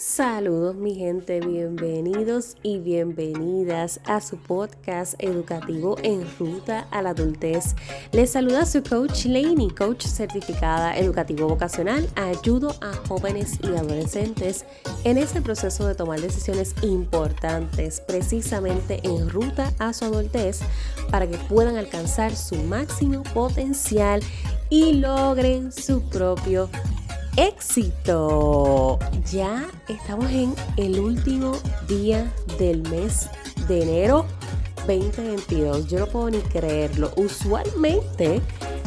Saludos mi gente, bienvenidos y bienvenidas a su podcast educativo en ruta a la adultez. Les saluda su coach Laney, coach certificada educativo vocacional. Ayudo a jóvenes y adolescentes en ese proceso de tomar decisiones importantes, precisamente en ruta a su adultez, para que puedan alcanzar su máximo potencial y logren su propio éxito. Ya estamos en el último día del mes de enero 2022. Yo no puedo ni creerlo. Usualmente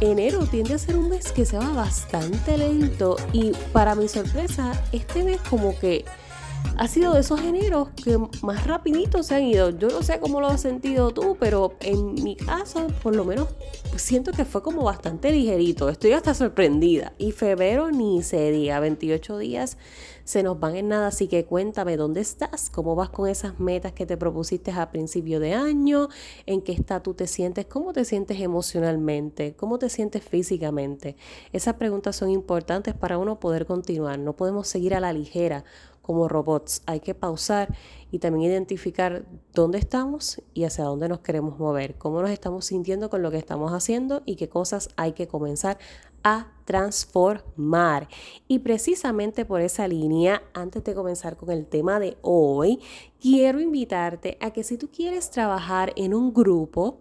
enero tiende a ser un mes que se va bastante lento y para mi sorpresa este mes como que ha sido de esos eneros que más rapidito se han ido. Yo no sé cómo lo has sentido tú, pero en mi caso, por lo menos, siento que fue como bastante ligerito. Estoy hasta sorprendida. Y febrero ni se diga, 28 días se nos van en nada, así que cuéntame dónde estás, cómo vas con esas metas que te propusiste a principio de año, en qué estado te sientes, cómo te sientes emocionalmente, cómo te sientes físicamente. Esas preguntas son importantes para uno poder continuar, no podemos seguir a la ligera como robots. Hay que pausar y también identificar dónde estamos y hacia dónde nos queremos mover, cómo nos estamos sintiendo con lo que estamos haciendo y qué cosas hay que comenzar a transformar. Y precisamente por esa línea, antes de comenzar con el tema de hoy, quiero invitarte a que si tú quieres trabajar en un grupo,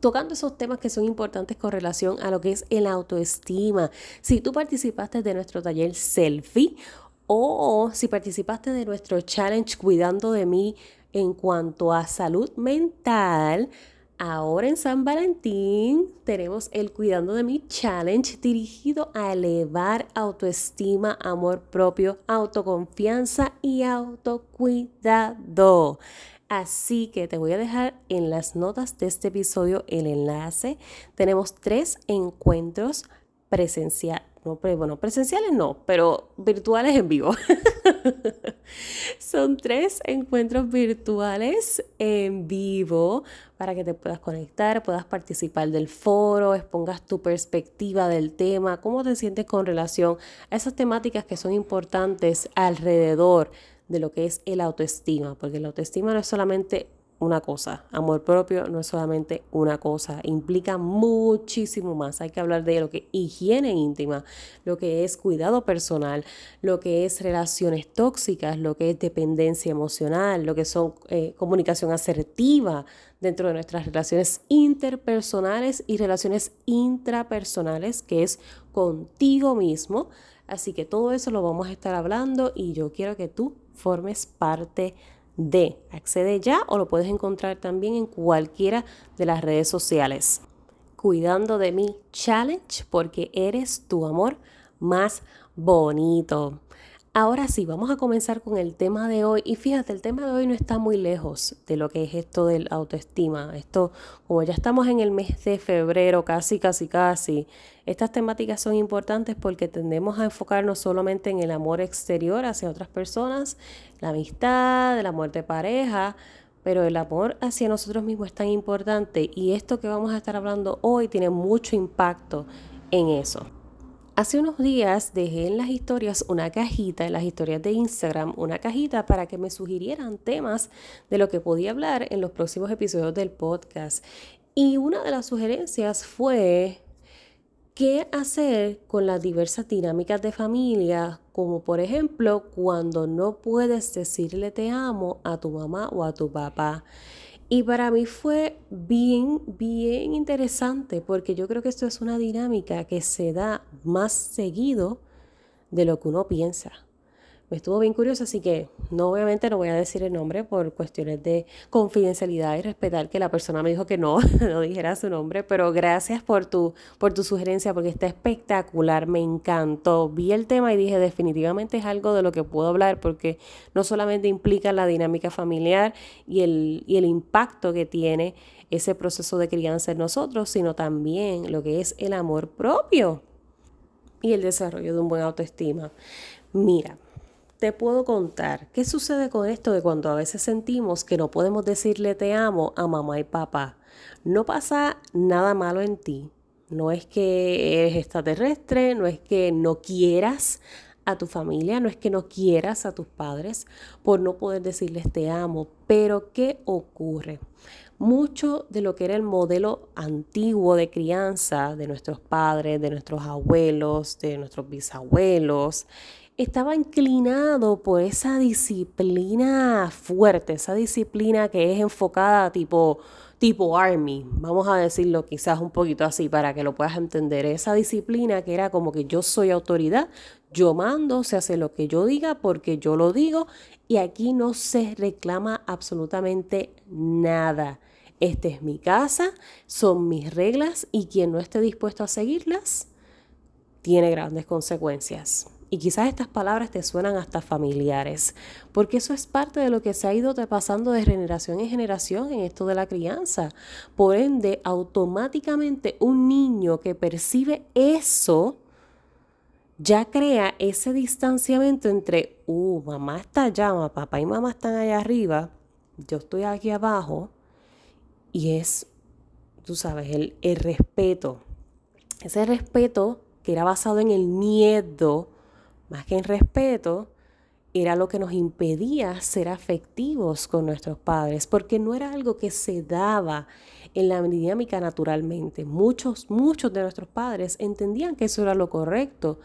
tocando esos temas que son importantes con relación a lo que es el autoestima. Si tú participaste de nuestro taller selfie o si participaste de nuestro challenge Cuidando de mí en cuanto a salud mental, ahora en San Valentín tenemos el Cuidando de mí challenge dirigido a elevar autoestima, amor propio, autoconfianza y autocuidado. Así que te voy a dejar en las notas de este episodio el enlace. Tenemos tres encuentros presenciales bueno, presenciales no, pero virtuales en vivo. Son tres encuentros virtuales en vivo para que te puedas conectar, puedas participar del foro, expongas tu perspectiva del tema, cómo te sientes con relación a esas temáticas que son importantes alrededor de lo que es el autoestima, porque la autoestima no es solamente una cosa. Amor propio no es solamente una cosa, implica muchísimo más. Hay que hablar de lo que es higiene íntima, lo que es cuidado personal, lo que es relaciones tóxicas, lo que es dependencia emocional, lo que son eh, comunicación asertiva dentro de nuestras relaciones interpersonales y relaciones intrapersonales, que es contigo mismo. Así que todo eso lo vamos a estar hablando y yo quiero que tú formes parte de de Accede ya o lo puedes encontrar también en cualquiera de las redes sociales. Cuidando de mí challenge porque eres tu amor más bonito. Ahora sí, vamos a comenzar con el tema de hoy. Y fíjate, el tema de hoy no está muy lejos de lo que es esto del autoestima. Esto, como ya estamos en el mes de febrero, casi, casi, casi, estas temáticas son importantes porque tendemos a enfocarnos solamente en el amor exterior hacia otras personas, la amistad, el amor de pareja, pero el amor hacia nosotros mismos es tan importante y esto que vamos a estar hablando hoy tiene mucho impacto en eso. Hace unos días dejé en las historias una cajita, en las historias de Instagram, una cajita para que me sugirieran temas de lo que podía hablar en los próximos episodios del podcast. Y una de las sugerencias fue qué hacer con las diversas dinámicas de familia, como por ejemplo cuando no puedes decirle te amo a tu mamá o a tu papá. Y para mí fue bien, bien interesante porque yo creo que esto es una dinámica que se da más seguido de lo que uno piensa me estuvo bien curioso, así que no obviamente no voy a decir el nombre por cuestiones de confidencialidad y respetar que la persona me dijo que no, no dijera su nombre, pero gracias por tu, por tu sugerencia porque está espectacular, me encantó. Vi el tema y dije definitivamente es algo de lo que puedo hablar porque no solamente implica la dinámica familiar y el, y el impacto que tiene ese proceso de crianza en nosotros, sino también lo que es el amor propio y el desarrollo de un buen autoestima. Mira, te puedo contar qué sucede con esto de cuando a veces sentimos que no podemos decirle te amo a mamá y papá. No pasa nada malo en ti. No es que eres extraterrestre, no es que no quieras a tu familia, no es que no quieras a tus padres por no poder decirles te amo, pero ¿qué ocurre? Mucho de lo que era el modelo antiguo de crianza de nuestros padres, de nuestros abuelos, de nuestros bisabuelos, estaba inclinado por esa disciplina fuerte, esa disciplina que es enfocada tipo tipo army, vamos a decirlo quizás un poquito así para que lo puedas entender, esa disciplina que era como que yo soy autoridad, yo mando, se hace lo que yo diga porque yo lo digo y aquí no se reclama absolutamente nada. Esta es mi casa, son mis reglas y quien no esté dispuesto a seguirlas tiene grandes consecuencias. Y quizás estas palabras te suenan hasta familiares, porque eso es parte de lo que se ha ido pasando de generación en generación en esto de la crianza. Por ende, automáticamente un niño que percibe eso ya crea ese distanciamiento entre, uh, mamá está allá, papá y mamá están allá arriba, yo estoy aquí abajo, y es, tú sabes, el, el respeto. Ese respeto que era basado en el miedo, más que en respeto, era lo que nos impedía ser afectivos con nuestros padres, porque no era algo que se daba en la dinámica naturalmente. Muchos, muchos de nuestros padres entendían que eso era lo correcto,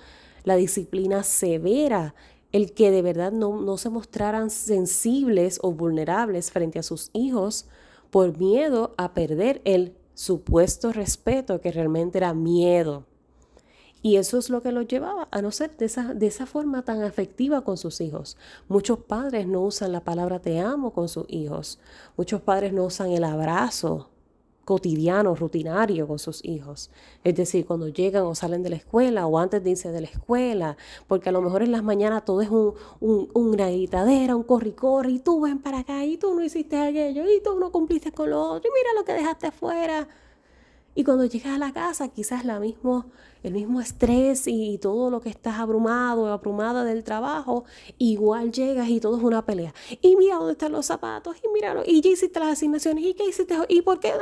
la disciplina severa, el que de verdad no, no se mostraran sensibles o vulnerables frente a sus hijos por miedo a perder el supuesto respeto que realmente era miedo. Y eso es lo que los llevaba a no ser de esa, de esa forma tan afectiva con sus hijos. Muchos padres no usan la palabra te amo con sus hijos. Muchos padres no usan el abrazo cotidiano, rutinario con sus hijos. Es decir, cuando llegan o salen de la escuela o antes de irse de la escuela, porque a lo mejor en las mañanas todo es un, un, una gritadera, un corri-corri, y tú ven para acá, y tú no hiciste aquello, y tú no cumpliste con lo otro, y mira lo que dejaste afuera. Y cuando llegas a la casa, quizás la mismo, el mismo estrés y todo lo que estás abrumado abrumada del trabajo, igual llegas y todo es una pelea. Y mira dónde están los zapatos, y míralo, y ya hiciste las asignaciones, y qué hiciste, y por qué.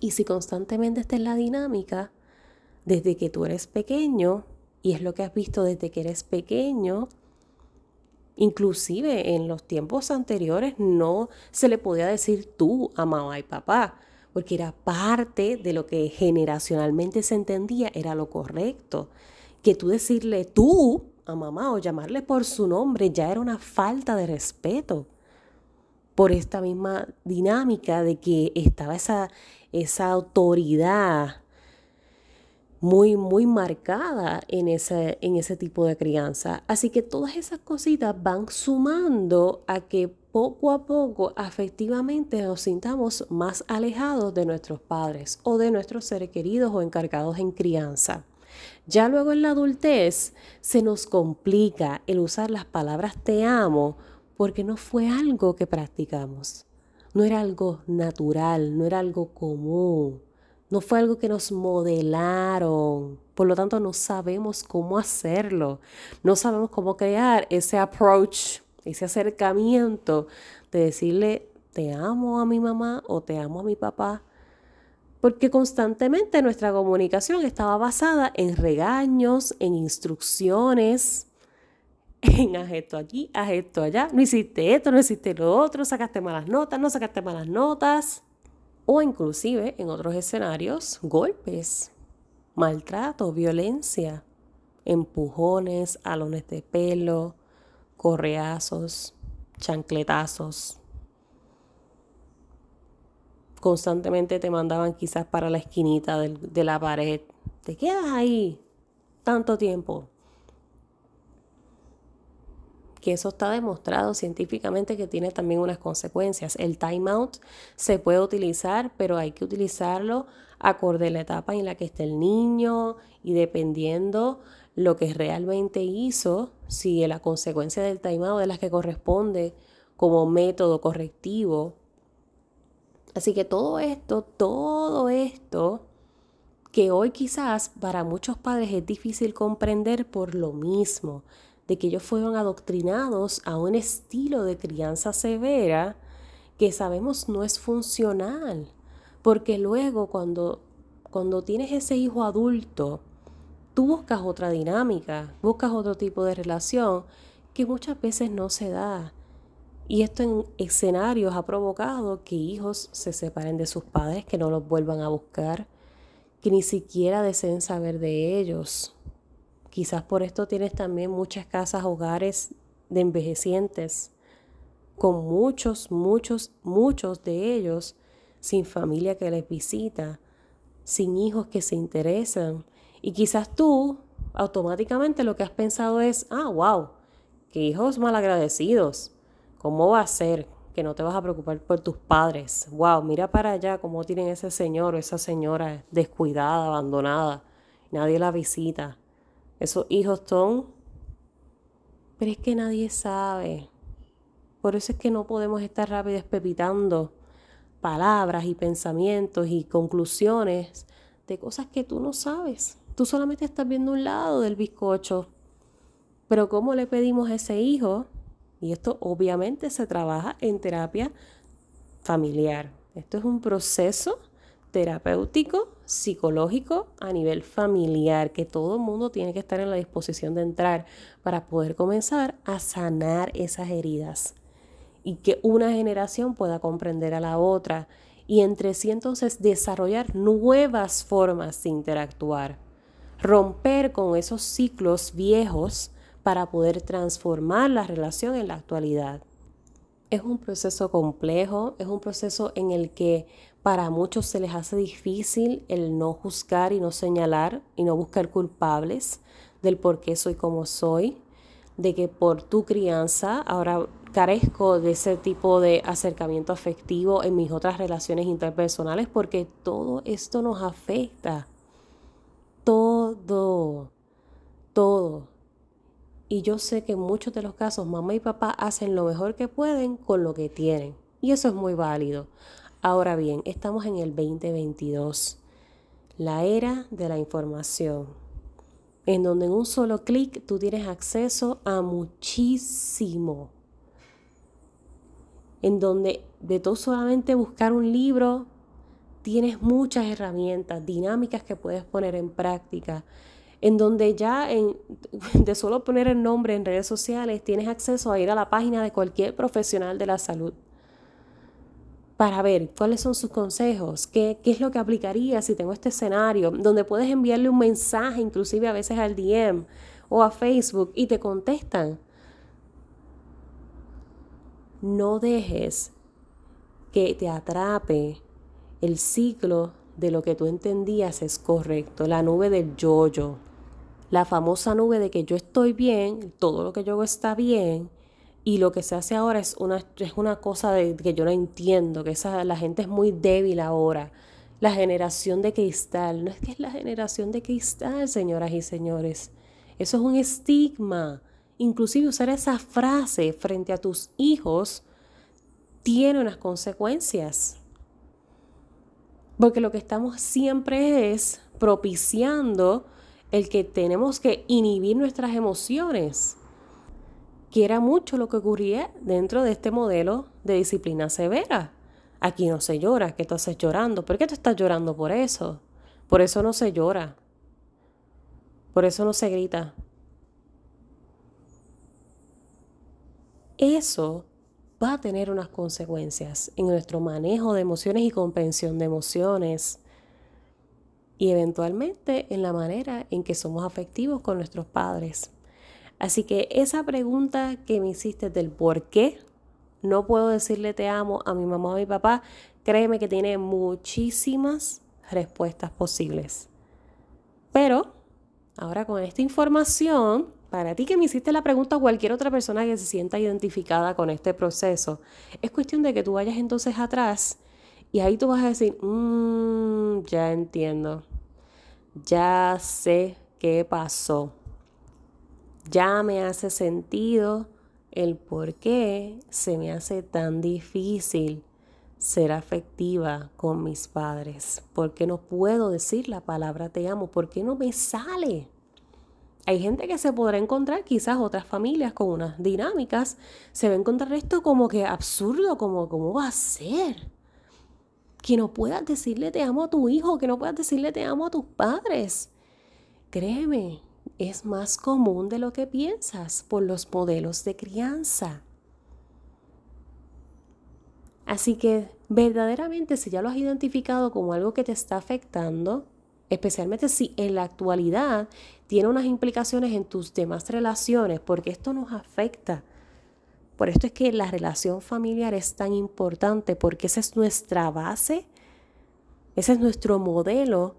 Y si constantemente esta es la dinámica, desde que tú eres pequeño, y es lo que has visto desde que eres pequeño, inclusive en los tiempos anteriores no se le podía decir tú a mamá y papá porque era parte de lo que generacionalmente se entendía era lo correcto. Que tú decirle tú a mamá o llamarle por su nombre ya era una falta de respeto por esta misma dinámica de que estaba esa, esa autoridad muy, muy marcada en ese, en ese tipo de crianza. Así que todas esas cositas van sumando a que poco a poco afectivamente nos sintamos más alejados de nuestros padres o de nuestros seres queridos o encargados en crianza. Ya luego en la adultez se nos complica el usar las palabras te amo porque no fue algo que practicamos, no era algo natural, no era algo común. No fue algo que nos modelaron. Por lo tanto, no sabemos cómo hacerlo. No sabemos cómo crear ese approach, ese acercamiento de decirle, te amo a mi mamá o te amo a mi papá. Porque constantemente nuestra comunicación estaba basada en regaños, en instrucciones, en haz aquí, haz allá, no hiciste esto, no hiciste lo otro, sacaste malas notas, no sacaste malas notas o inclusive en otros escenarios golpes, maltrato, violencia, empujones, alones de pelo, correazos, chancletazos. Constantemente te mandaban quizás para la esquinita de la pared. Te quedas ahí tanto tiempo que eso está demostrado científicamente que tiene también unas consecuencias. El timeout se puede utilizar, pero hay que utilizarlo acorde a la etapa en la que esté el niño y dependiendo lo que realmente hizo, si la consecuencia del timeout es la que corresponde como método correctivo. Así que todo esto, todo esto que hoy quizás para muchos padres es difícil comprender por lo mismo, de que ellos fueron adoctrinados a un estilo de crianza severa que sabemos no es funcional. Porque luego cuando, cuando tienes ese hijo adulto tú buscas otra dinámica, buscas otro tipo de relación que muchas veces no se da. Y esto en escenarios ha provocado que hijos se separen de sus padres, que no los vuelvan a buscar, que ni siquiera deseen saber de ellos. Quizás por esto tienes también muchas casas, hogares de envejecientes, con muchos, muchos, muchos de ellos sin familia que les visita, sin hijos que se interesan. Y quizás tú automáticamente lo que has pensado es, ah, wow, qué hijos malagradecidos. ¿Cómo va a ser que no te vas a preocupar por tus padres? Wow, mira para allá cómo tienen ese señor o esa señora descuidada, abandonada. Nadie la visita. Esos hijos son... Pero es que nadie sabe. Por eso es que no podemos estar rápido espepitando palabras y pensamientos y conclusiones de cosas que tú no sabes. Tú solamente estás viendo un lado del bizcocho. Pero ¿cómo le pedimos a ese hijo? Y esto obviamente se trabaja en terapia familiar. Esto es un proceso terapéutico, psicológico a nivel familiar, que todo el mundo tiene que estar en la disposición de entrar para poder comenzar a sanar esas heridas y que una generación pueda comprender a la otra y entre sí entonces desarrollar nuevas formas de interactuar, romper con esos ciclos viejos para poder transformar la relación en la actualidad. Es un proceso complejo, es un proceso en el que para muchos se les hace difícil el no juzgar y no señalar y no buscar culpables del por qué soy como soy, de que por tu crianza ahora carezco de ese tipo de acercamiento afectivo en mis otras relaciones interpersonales porque todo esto nos afecta. Todo, todo. Y yo sé que en muchos de los casos mamá y papá hacen lo mejor que pueden con lo que tienen. Y eso es muy válido. Ahora bien, estamos en el 2022, la era de la información, en donde en un solo clic tú tienes acceso a muchísimo en donde de todo solamente buscar un libro, tienes muchas herramientas dinámicas que puedes poner en práctica, en donde ya en, de solo poner el nombre en redes sociales tienes acceso a ir a la página de cualquier profesional de la salud para ver cuáles son sus consejos, qué, qué es lo que aplicaría si tengo este escenario, donde puedes enviarle un mensaje inclusive a veces al DM o a Facebook y te contestan. No dejes que te atrape el ciclo de lo que tú entendías es correcto, la nube del yo-yo, la famosa nube de que yo estoy bien, todo lo que yo hago está bien, y lo que se hace ahora es una, es una cosa de, que yo no entiendo, que esa, la gente es muy débil ahora. La generación de cristal, no es que es la generación de cristal, señoras y señores. Eso es un estigma. Inclusive usar esa frase frente a tus hijos tiene unas consecuencias. Porque lo que estamos siempre es propiciando el que tenemos que inhibir nuestras emociones, que era mucho lo que ocurría dentro de este modelo de disciplina severa. Aquí no se llora, que tú haces llorando. ¿Por qué tú estás llorando por eso? Por eso no se llora. Por eso no se grita. eso va a tener unas consecuencias en nuestro manejo de emociones y comprensión de emociones y eventualmente en la manera en que somos afectivos con nuestros padres. Así que esa pregunta que me hiciste del por qué no puedo decirle te amo a mi mamá o a mi papá, créeme que tiene muchísimas respuestas posibles. Pero ahora con esta información para ti que me hiciste la pregunta, cualquier otra persona que se sienta identificada con este proceso, es cuestión de que tú vayas entonces atrás y ahí tú vas a decir, mmm, ya entiendo, ya sé qué pasó, ya me hace sentido el por qué se me hace tan difícil ser afectiva con mis padres, por qué no puedo decir la palabra te amo, por qué no me sale. Hay gente que se podrá encontrar, quizás otras familias con unas dinámicas, se va a encontrar esto como que absurdo, como cómo va a ser. Que no puedas decirle te amo a tu hijo, que no puedas decirle te amo a tus padres. créeme, es más común de lo que piensas por los modelos de crianza. Así que verdaderamente si ya lo has identificado como algo que te está afectando, especialmente si en la actualidad tiene unas implicaciones en tus demás relaciones, porque esto nos afecta. Por esto es que la relación familiar es tan importante, porque esa es nuestra base, ese es nuestro modelo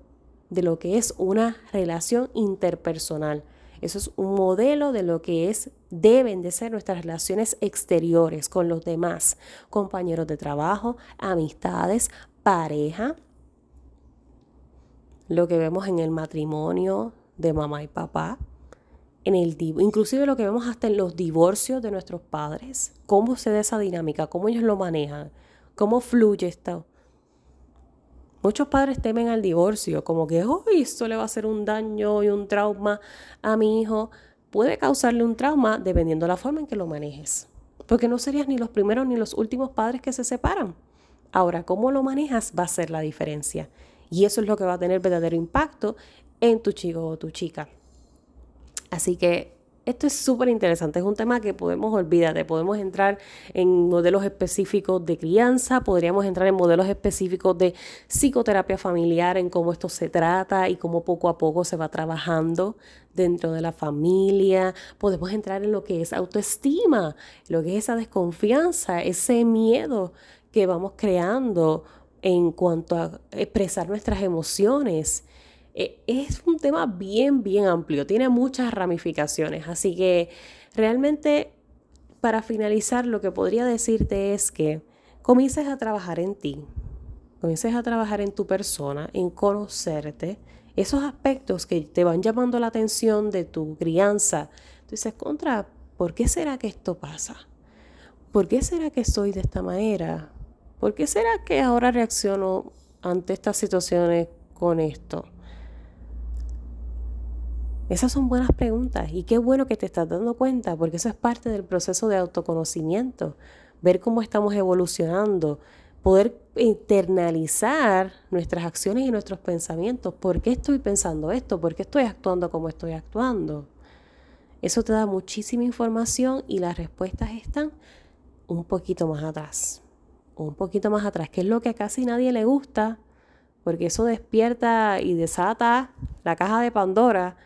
de lo que es una relación interpersonal. Eso es un modelo de lo que es deben de ser nuestras relaciones exteriores con los demás, compañeros de trabajo, amistades, pareja, lo que vemos en el matrimonio de mamá y papá, en el inclusive lo que vemos hasta en los divorcios de nuestros padres, cómo se da esa dinámica, cómo ellos lo manejan, cómo fluye esto. Muchos padres temen al divorcio, como que, hoy esto le va a hacer un daño y un trauma a mi hijo. Puede causarle un trauma dependiendo de la forma en que lo manejes. Porque no serías ni los primeros ni los últimos padres que se separan. Ahora, cómo lo manejas va a ser la diferencia. Y eso es lo que va a tener verdadero impacto en tu chico o tu chica. Así que esto es súper interesante, es un tema que podemos olvidar, podemos entrar en modelos específicos de crianza, podríamos entrar en modelos específicos de psicoterapia familiar, en cómo esto se trata y cómo poco a poco se va trabajando dentro de la familia, podemos entrar en lo que es autoestima, lo que es esa desconfianza, ese miedo que vamos creando en cuanto a expresar nuestras emociones. Eh, es un tema bien, bien amplio, tiene muchas ramificaciones, así que realmente para finalizar lo que podría decirte es que comiences a trabajar en ti, comiences a trabajar en tu persona, en conocerte, esos aspectos que te van llamando la atención de tu crianza. Tú dices, contra, ¿por qué será que esto pasa? ¿Por qué será que soy de esta manera? ¿Por qué será que ahora reacciono ante estas situaciones con esto? Esas son buenas preguntas y qué bueno que te estás dando cuenta porque eso es parte del proceso de autoconocimiento, ver cómo estamos evolucionando, poder internalizar nuestras acciones y nuestros pensamientos. ¿Por qué estoy pensando esto? ¿Por qué estoy actuando como estoy actuando? Eso te da muchísima información y las respuestas están un poquito más atrás un poquito más atrás, que es lo que a casi nadie le gusta, porque eso despierta y desata la caja de Pandora.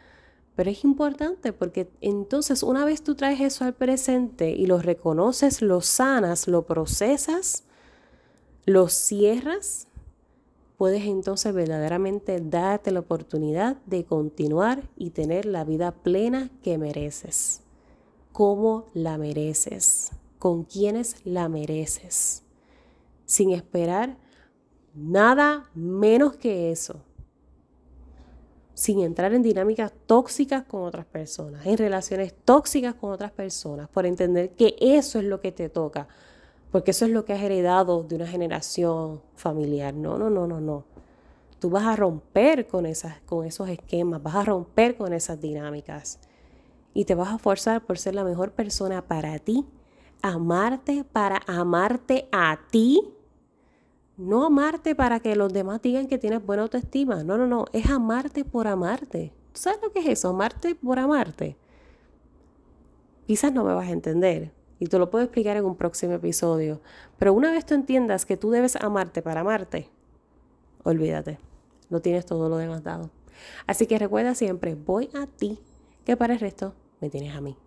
Pero es importante porque entonces una vez tú traes eso al presente y lo reconoces, lo sanas, lo procesas, lo cierras, puedes entonces verdaderamente darte la oportunidad de continuar y tener la vida plena que mereces. ¿Cómo la mereces? ¿Con quiénes la mereces? sin esperar nada menos que eso. Sin entrar en dinámicas tóxicas con otras personas, en relaciones tóxicas con otras personas, por entender que eso es lo que te toca, porque eso es lo que has heredado de una generación familiar. No, no, no, no, no. Tú vas a romper con, esas, con esos esquemas, vas a romper con esas dinámicas y te vas a forzar por ser la mejor persona para ti, amarte para amarte a ti no amarte para que los demás digan que tienes buena autoestima. No, no, no. Es amarte por amarte. ¿Tú sabes lo que es eso? Amarte por amarte. Quizás no me vas a entender. Y te lo puedo explicar en un próximo episodio. Pero una vez tú entiendas que tú debes amarte para amarte, olvídate. No tienes todo lo demás dado. Así que recuerda siempre, voy a ti, que para el resto me tienes a mí.